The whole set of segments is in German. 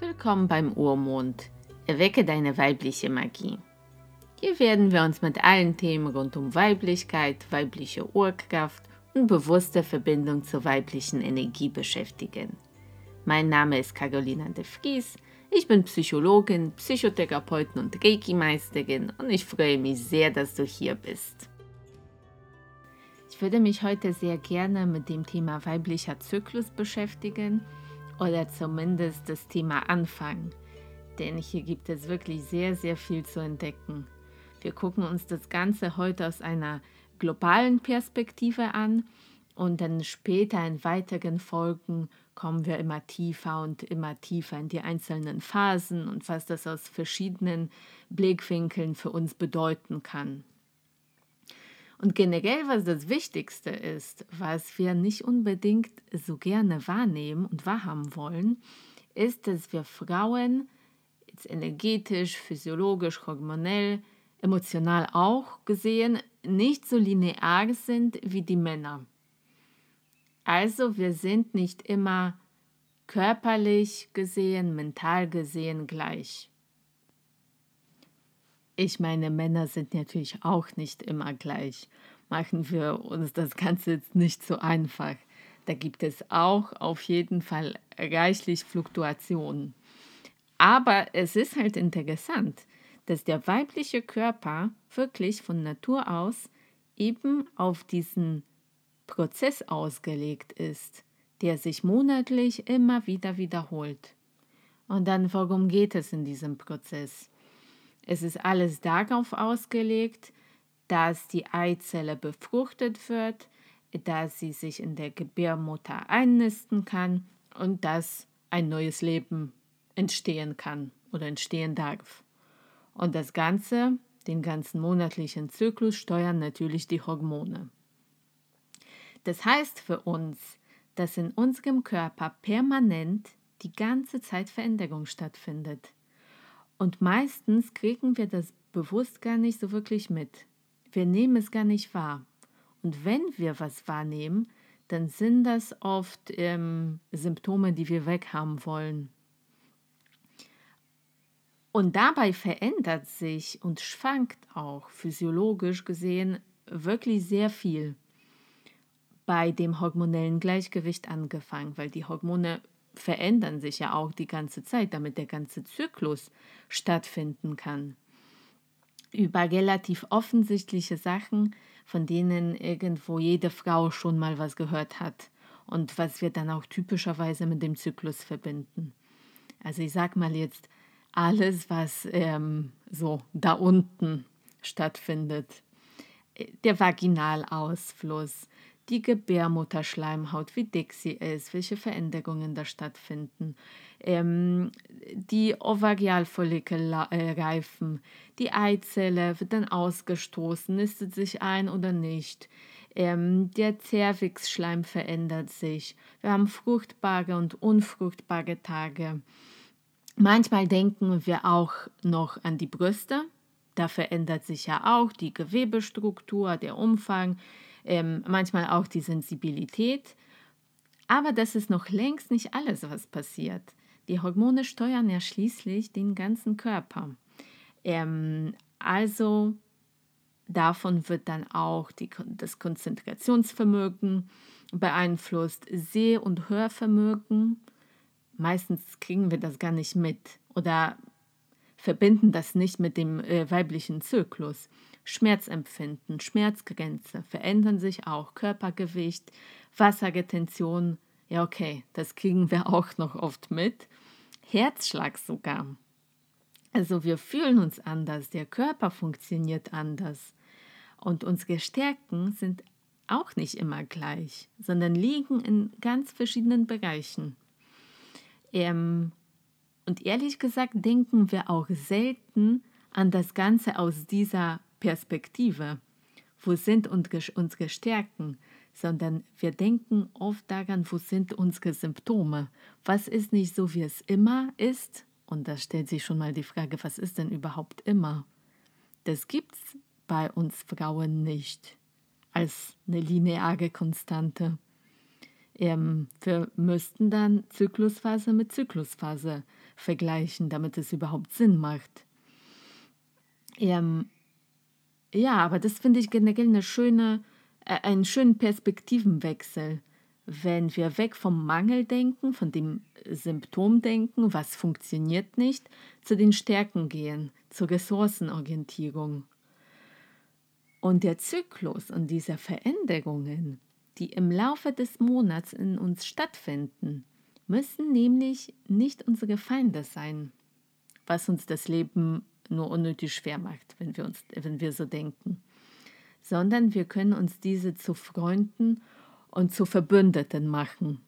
Willkommen beim Urmond. Erwecke deine weibliche Magie. Hier werden wir uns mit allen Themen rund um Weiblichkeit, weibliche Urkraft und bewusste Verbindung zur weiblichen Energie beschäftigen. Mein Name ist Carolina de Vries. Ich bin Psychologin, Psychotherapeutin und Reiki-Meisterin und ich freue mich sehr, dass du hier bist. Ich würde mich heute sehr gerne mit dem Thema weiblicher Zyklus beschäftigen oder zumindest das Thema anfangen, denn hier gibt es wirklich sehr, sehr viel zu entdecken. Wir gucken uns das Ganze heute aus einer globalen Perspektive an und dann später in weiteren Folgen kommen wir immer tiefer und immer tiefer in die einzelnen Phasen und was das aus verschiedenen Blickwinkeln für uns bedeuten kann. Und generell, was das Wichtigste ist, was wir nicht unbedingt so gerne wahrnehmen und wahrhaben wollen, ist, dass wir Frauen jetzt energetisch, physiologisch, hormonell, emotional auch gesehen nicht so linear sind wie die Männer. Also wir sind nicht immer körperlich gesehen, mental gesehen gleich. Ich meine, Männer sind natürlich auch nicht immer gleich. Machen wir uns das Ganze jetzt nicht so einfach. Da gibt es auch auf jeden Fall reichlich Fluktuationen. Aber es ist halt interessant, dass der weibliche Körper wirklich von Natur aus eben auf diesen Prozess ausgelegt ist, der sich monatlich immer wieder wiederholt. Und dann, worum geht es in diesem Prozess? Es ist alles darauf ausgelegt, dass die Eizelle befruchtet wird, dass sie sich in der Gebärmutter einnisten kann und dass ein neues Leben entstehen kann oder entstehen darf. Und das Ganze, den ganzen monatlichen Zyklus, steuern natürlich die Hormone. Das heißt für uns, dass in unserem Körper permanent die ganze Zeit Veränderung stattfindet. Und meistens kriegen wir das bewusst gar nicht so wirklich mit. Wir nehmen es gar nicht wahr. Und wenn wir was wahrnehmen, dann sind das oft ähm, Symptome, die wir weghaben wollen. Und dabei verändert sich und schwankt auch physiologisch gesehen wirklich sehr viel bei dem hormonellen Gleichgewicht angefangen, weil die Hormone verändern sich ja auch die ganze Zeit, damit der ganze Zyklus stattfinden kann. Über relativ offensichtliche Sachen, von denen irgendwo jede Frau schon mal was gehört hat und was wir dann auch typischerweise mit dem Zyklus verbinden. Also ich sag mal jetzt alles, was ähm, so da unten stattfindet. Der Vaginalausfluss, die Gebärmutterschleimhaut, wie dick sie ist, welche Veränderungen da stattfinden, ähm, die Ovarialfollikel reifen, die Eizelle wird dann ausgestoßen, nistet sich ein oder nicht. Ähm, der Zervixschleim verändert sich. Wir haben fruchtbare und unfruchtbare Tage. Manchmal denken wir auch noch an die Brüste. Da verändert sich ja auch die Gewebestruktur, der Umfang, ähm, manchmal auch die Sensibilität. Aber das ist noch längst nicht alles, was passiert. Die Hormone steuern ja schließlich den ganzen Körper. Ähm, also davon wird dann auch die, das Konzentrationsvermögen beeinflusst, Seh- und Hörvermögen. Meistens kriegen wir das gar nicht mit oder verbinden das nicht mit dem äh, weiblichen Zyklus. Schmerzempfinden, Schmerzgrenze verändern sich auch, Körpergewicht, Wasserretention, ja okay, das kriegen wir auch noch oft mit, Herzschlag sogar. Also wir fühlen uns anders, der Körper funktioniert anders und unsere Stärken sind auch nicht immer gleich, sondern liegen in ganz verschiedenen Bereichen. Ähm, und ehrlich gesagt denken wir auch selten an das Ganze aus dieser Perspektive. Wo sind unsere Stärken? Sondern wir denken oft daran, wo sind unsere Symptome? Was ist nicht so, wie es immer ist? Und da stellt sich schon mal die Frage, was ist denn überhaupt immer? Das gibt es bei uns Frauen nicht als eine lineare Konstante. Ähm, wir müssten dann Zyklusphase mit Zyklusphase vergleichen, damit es überhaupt Sinn macht. Ähm, ja, aber das finde ich generell eine schöne, äh, einen schönen Perspektivenwechsel, wenn wir weg vom Mangel denken, von dem Symptom denken, was funktioniert nicht, zu den Stärken gehen, zur Ressourcenorientierung. Und der Zyklus und diese Veränderungen, die im Laufe des Monats in uns stattfinden, müssen nämlich nicht unsere Feinde sein, was uns das Leben nur unnötig schwer macht, wenn wir, uns, wenn wir so denken, sondern wir können uns diese zu Freunden und zu Verbündeten machen.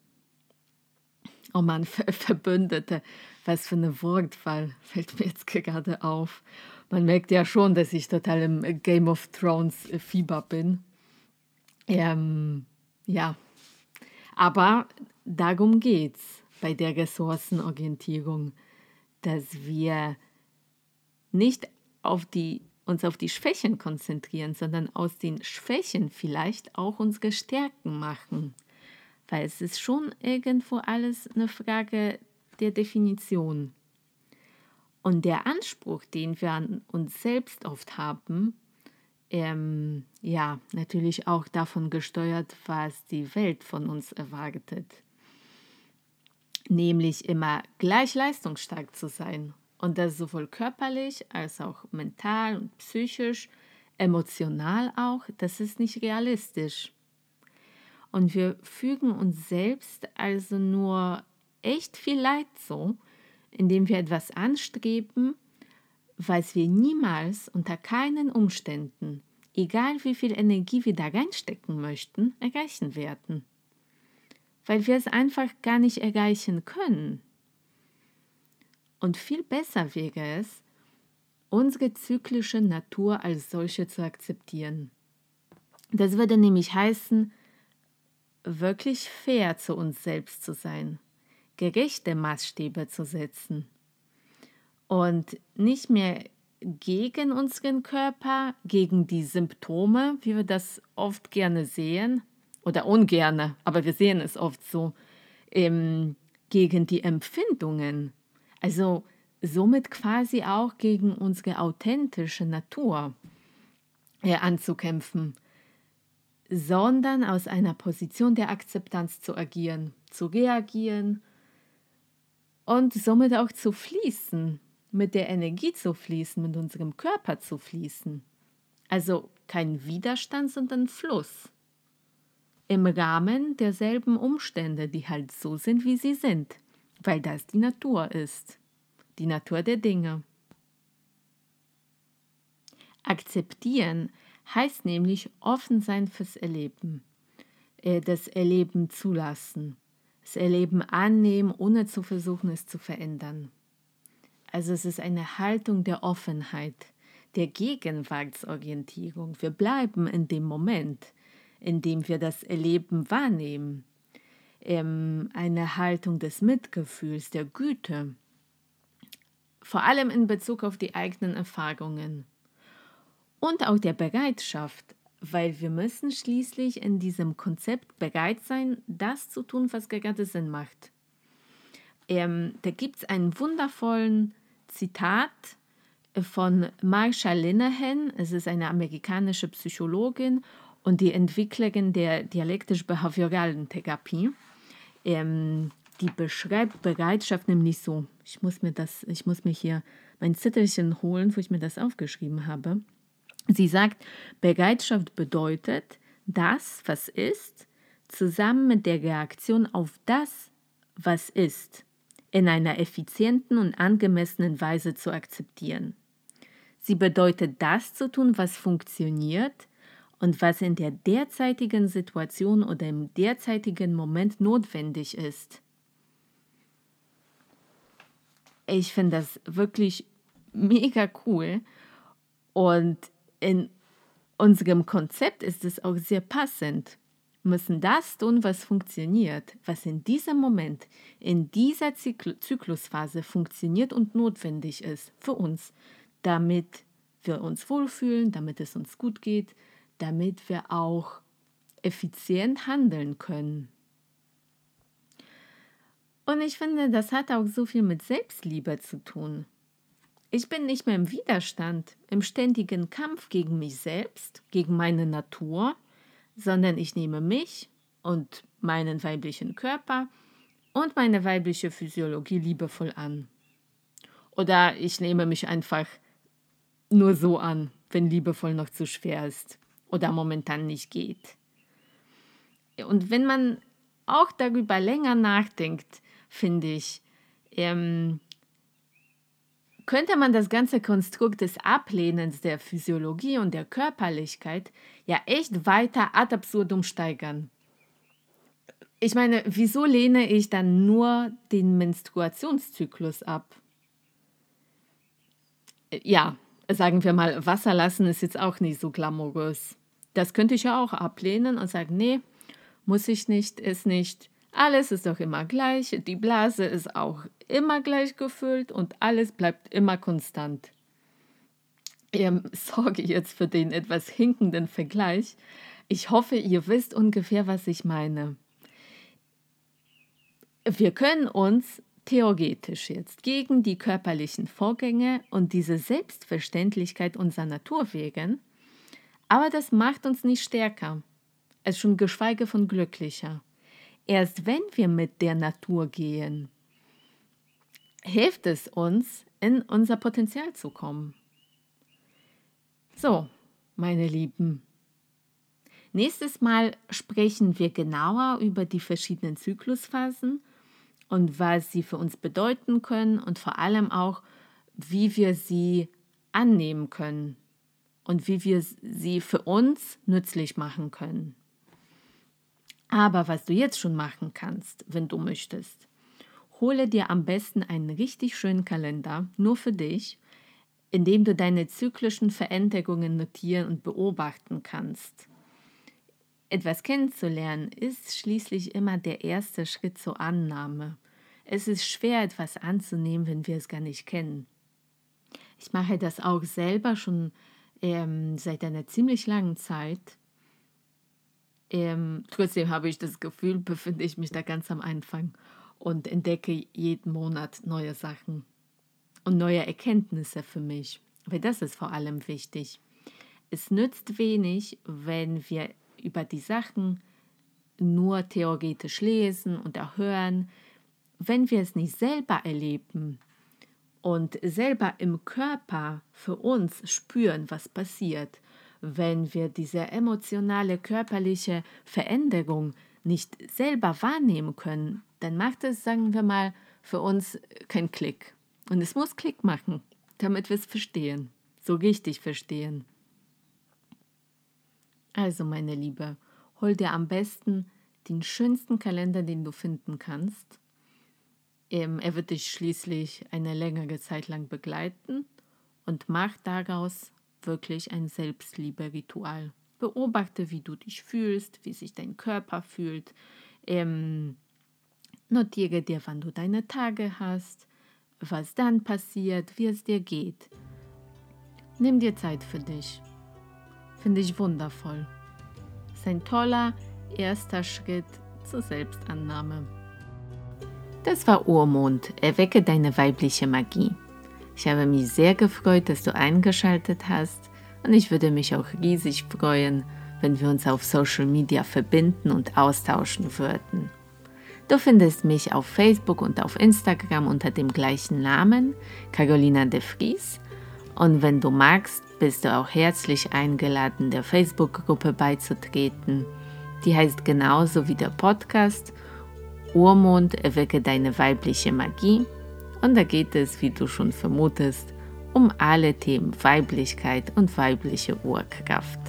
Oh Mann, Verbündete, was für eine Wortwahl fällt mir jetzt gerade auf. Man merkt ja schon, dass ich total im Game of Thrones Fieber bin. Ähm, ja, aber darum geht es bei der Ressourcenorientierung, dass wir nicht auf die, uns auf die Schwächen konzentrieren, sondern aus den Schwächen vielleicht auch unsere Stärken machen. Weil es ist schon irgendwo alles eine Frage der Definition. Und der Anspruch, den wir an uns selbst oft haben, ähm, ja, natürlich auch davon gesteuert, was die Welt von uns erwartet. Nämlich immer gleich leistungsstark zu sein und das sowohl körperlich als auch mental und psychisch, emotional auch, das ist nicht realistisch. Und wir fügen uns selbst also nur echt viel Leid zu, indem wir etwas anstreben, was wir niemals unter keinen Umständen, egal wie viel Energie wir da reinstecken möchten, erreichen werden. Weil wir es einfach gar nicht erreichen können. Und viel besser wäre es, unsere zyklische Natur als solche zu akzeptieren. Das würde nämlich heißen, wirklich fair zu uns selbst zu sein, gerechte Maßstäbe zu setzen und nicht mehr gegen unseren Körper, gegen die Symptome, wie wir das oft gerne sehen, oder ungerne, aber wir sehen es oft so, ähm, gegen die Empfindungen, also somit quasi auch gegen unsere authentische Natur äh, anzukämpfen, sondern aus einer Position der Akzeptanz zu agieren, zu reagieren und somit auch zu fließen, mit der Energie zu fließen, mit unserem Körper zu fließen. Also kein Widerstand, sondern Fluss. Im Rahmen derselben Umstände, die halt so sind, wie sie sind weil das die Natur ist, die Natur der Dinge. Akzeptieren heißt nämlich offen sein fürs Erleben, äh, das Erleben zulassen, das Erleben annehmen, ohne zu versuchen, es zu verändern. Also es ist eine Haltung der Offenheit, der Gegenwartsorientierung. Wir bleiben in dem Moment, in dem wir das Erleben wahrnehmen ähm, eine Haltung des Mitgefühls, der Güte, vor allem in Bezug auf die eigenen Erfahrungen und auch der Bereitschaft, weil wir müssen schließlich in diesem Konzept bereit sein, das zu tun, was gerade Sinn macht. Ähm, da gibt es einen wundervollen Zitat von Marsha Linehan, es ist eine amerikanische Psychologin und die Entwicklerin der dialektisch-behavioralen Therapie ähm, die beschreibt Bereitschaft nämlich so. Ich muss mir das, ich muss mir hier mein Zettelchen holen, wo ich mir das aufgeschrieben habe. Sie sagt, Bereitschaft bedeutet, das, was ist, zusammen mit der Reaktion auf das, was ist, in einer effizienten und angemessenen Weise zu akzeptieren. Sie bedeutet, das zu tun, was funktioniert, und was in der derzeitigen Situation oder im derzeitigen Moment notwendig ist. Ich finde das wirklich mega cool und in unserem Konzept ist es auch sehr passend. Wir müssen das tun, was funktioniert, was in diesem Moment, in dieser Zyklusphase funktioniert und notwendig ist für uns, damit wir uns wohlfühlen, damit es uns gut geht, damit wir auch effizient handeln können. Und ich finde, das hat auch so viel mit Selbstliebe zu tun. Ich bin nicht mehr im Widerstand, im ständigen Kampf gegen mich selbst, gegen meine Natur, sondern ich nehme mich und meinen weiblichen Körper und meine weibliche Physiologie liebevoll an. Oder ich nehme mich einfach nur so an, wenn liebevoll noch zu schwer ist oder momentan nicht geht. Und wenn man auch darüber länger nachdenkt, finde ich, ähm, könnte man das ganze Konstrukt des Ablehnens der Physiologie und der Körperlichkeit ja echt weiter ad absurdum steigern. Ich meine, wieso lehne ich dann nur den Menstruationszyklus ab? Ja, sagen wir mal, Wasser lassen ist jetzt auch nicht so glamourös. Das könnte ich ja auch ablehnen und sagen, nee, muss ich nicht, ist nicht. Alles ist doch immer gleich, die Blase ist auch immer gleich gefüllt und alles bleibt immer konstant. Ähm, sorge jetzt für den etwas hinkenden Vergleich. Ich hoffe, ihr wisst ungefähr, was ich meine. Wir können uns theoretisch jetzt gegen die körperlichen Vorgänge und diese Selbstverständlichkeit unserer Natur wegen, aber das macht uns nicht stärker, es schon geschweige von glücklicher. Erst wenn wir mit der Natur gehen, hilft es uns, in unser Potenzial zu kommen. So, meine Lieben. Nächstes Mal sprechen wir genauer über die verschiedenen Zyklusphasen und was sie für uns bedeuten können und vor allem auch, wie wir sie annehmen können und wie wir sie für uns nützlich machen können. Aber was du jetzt schon machen kannst, wenn du möchtest, hole dir am besten einen richtig schönen Kalender nur für dich, in dem du deine zyklischen Veränderungen notieren und beobachten kannst. Etwas kennenzulernen ist schließlich immer der erste Schritt zur Annahme. Es ist schwer, etwas anzunehmen, wenn wir es gar nicht kennen. Ich mache das auch selber schon ähm, seit einer ziemlich langen Zeit ähm, trotzdem habe ich das Gefühl, befinde ich mich da ganz am Anfang und entdecke jeden Monat neue Sachen und neue Erkenntnisse für mich. Weil das ist vor allem wichtig. Es nützt wenig, wenn wir über die Sachen nur theoretisch lesen und erhören, wenn wir es nicht selber erleben und selber im Körper für uns spüren, was passiert wenn wir diese emotionale, körperliche Veränderung nicht selber wahrnehmen können, dann macht es, sagen wir mal, für uns keinen Klick. Und es muss Klick machen, damit wir es verstehen, so richtig verstehen. Also, meine Liebe, hol dir am besten den schönsten Kalender, den du finden kannst. Ähm, er wird dich schließlich eine längere Zeit lang begleiten und mach daraus wirklich ein Selbstliebe-Ritual. Beobachte, wie du dich fühlst, wie sich dein Körper fühlt. Ähm, notiere dir, wann du deine Tage hast, was dann passiert, wie es dir geht. Nimm dir Zeit für dich. Finde ich wundervoll. Ist ein toller erster Schritt zur Selbstannahme. Das war Urmond. Erwecke deine weibliche Magie. Ich habe mich sehr gefreut, dass du eingeschaltet hast und ich würde mich auch riesig freuen, wenn wir uns auf Social Media verbinden und austauschen würden. Du findest mich auf Facebook und auf Instagram unter dem gleichen Namen, Carolina de Vries. Und wenn du magst, bist du auch herzlich eingeladen, der Facebook-Gruppe beizutreten. Die heißt genauso wie der Podcast Urmond erwecke deine weibliche Magie und da geht es, wie du schon vermutest, um alle Themen Weiblichkeit und weibliche Urkraft.